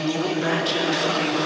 Can you imagine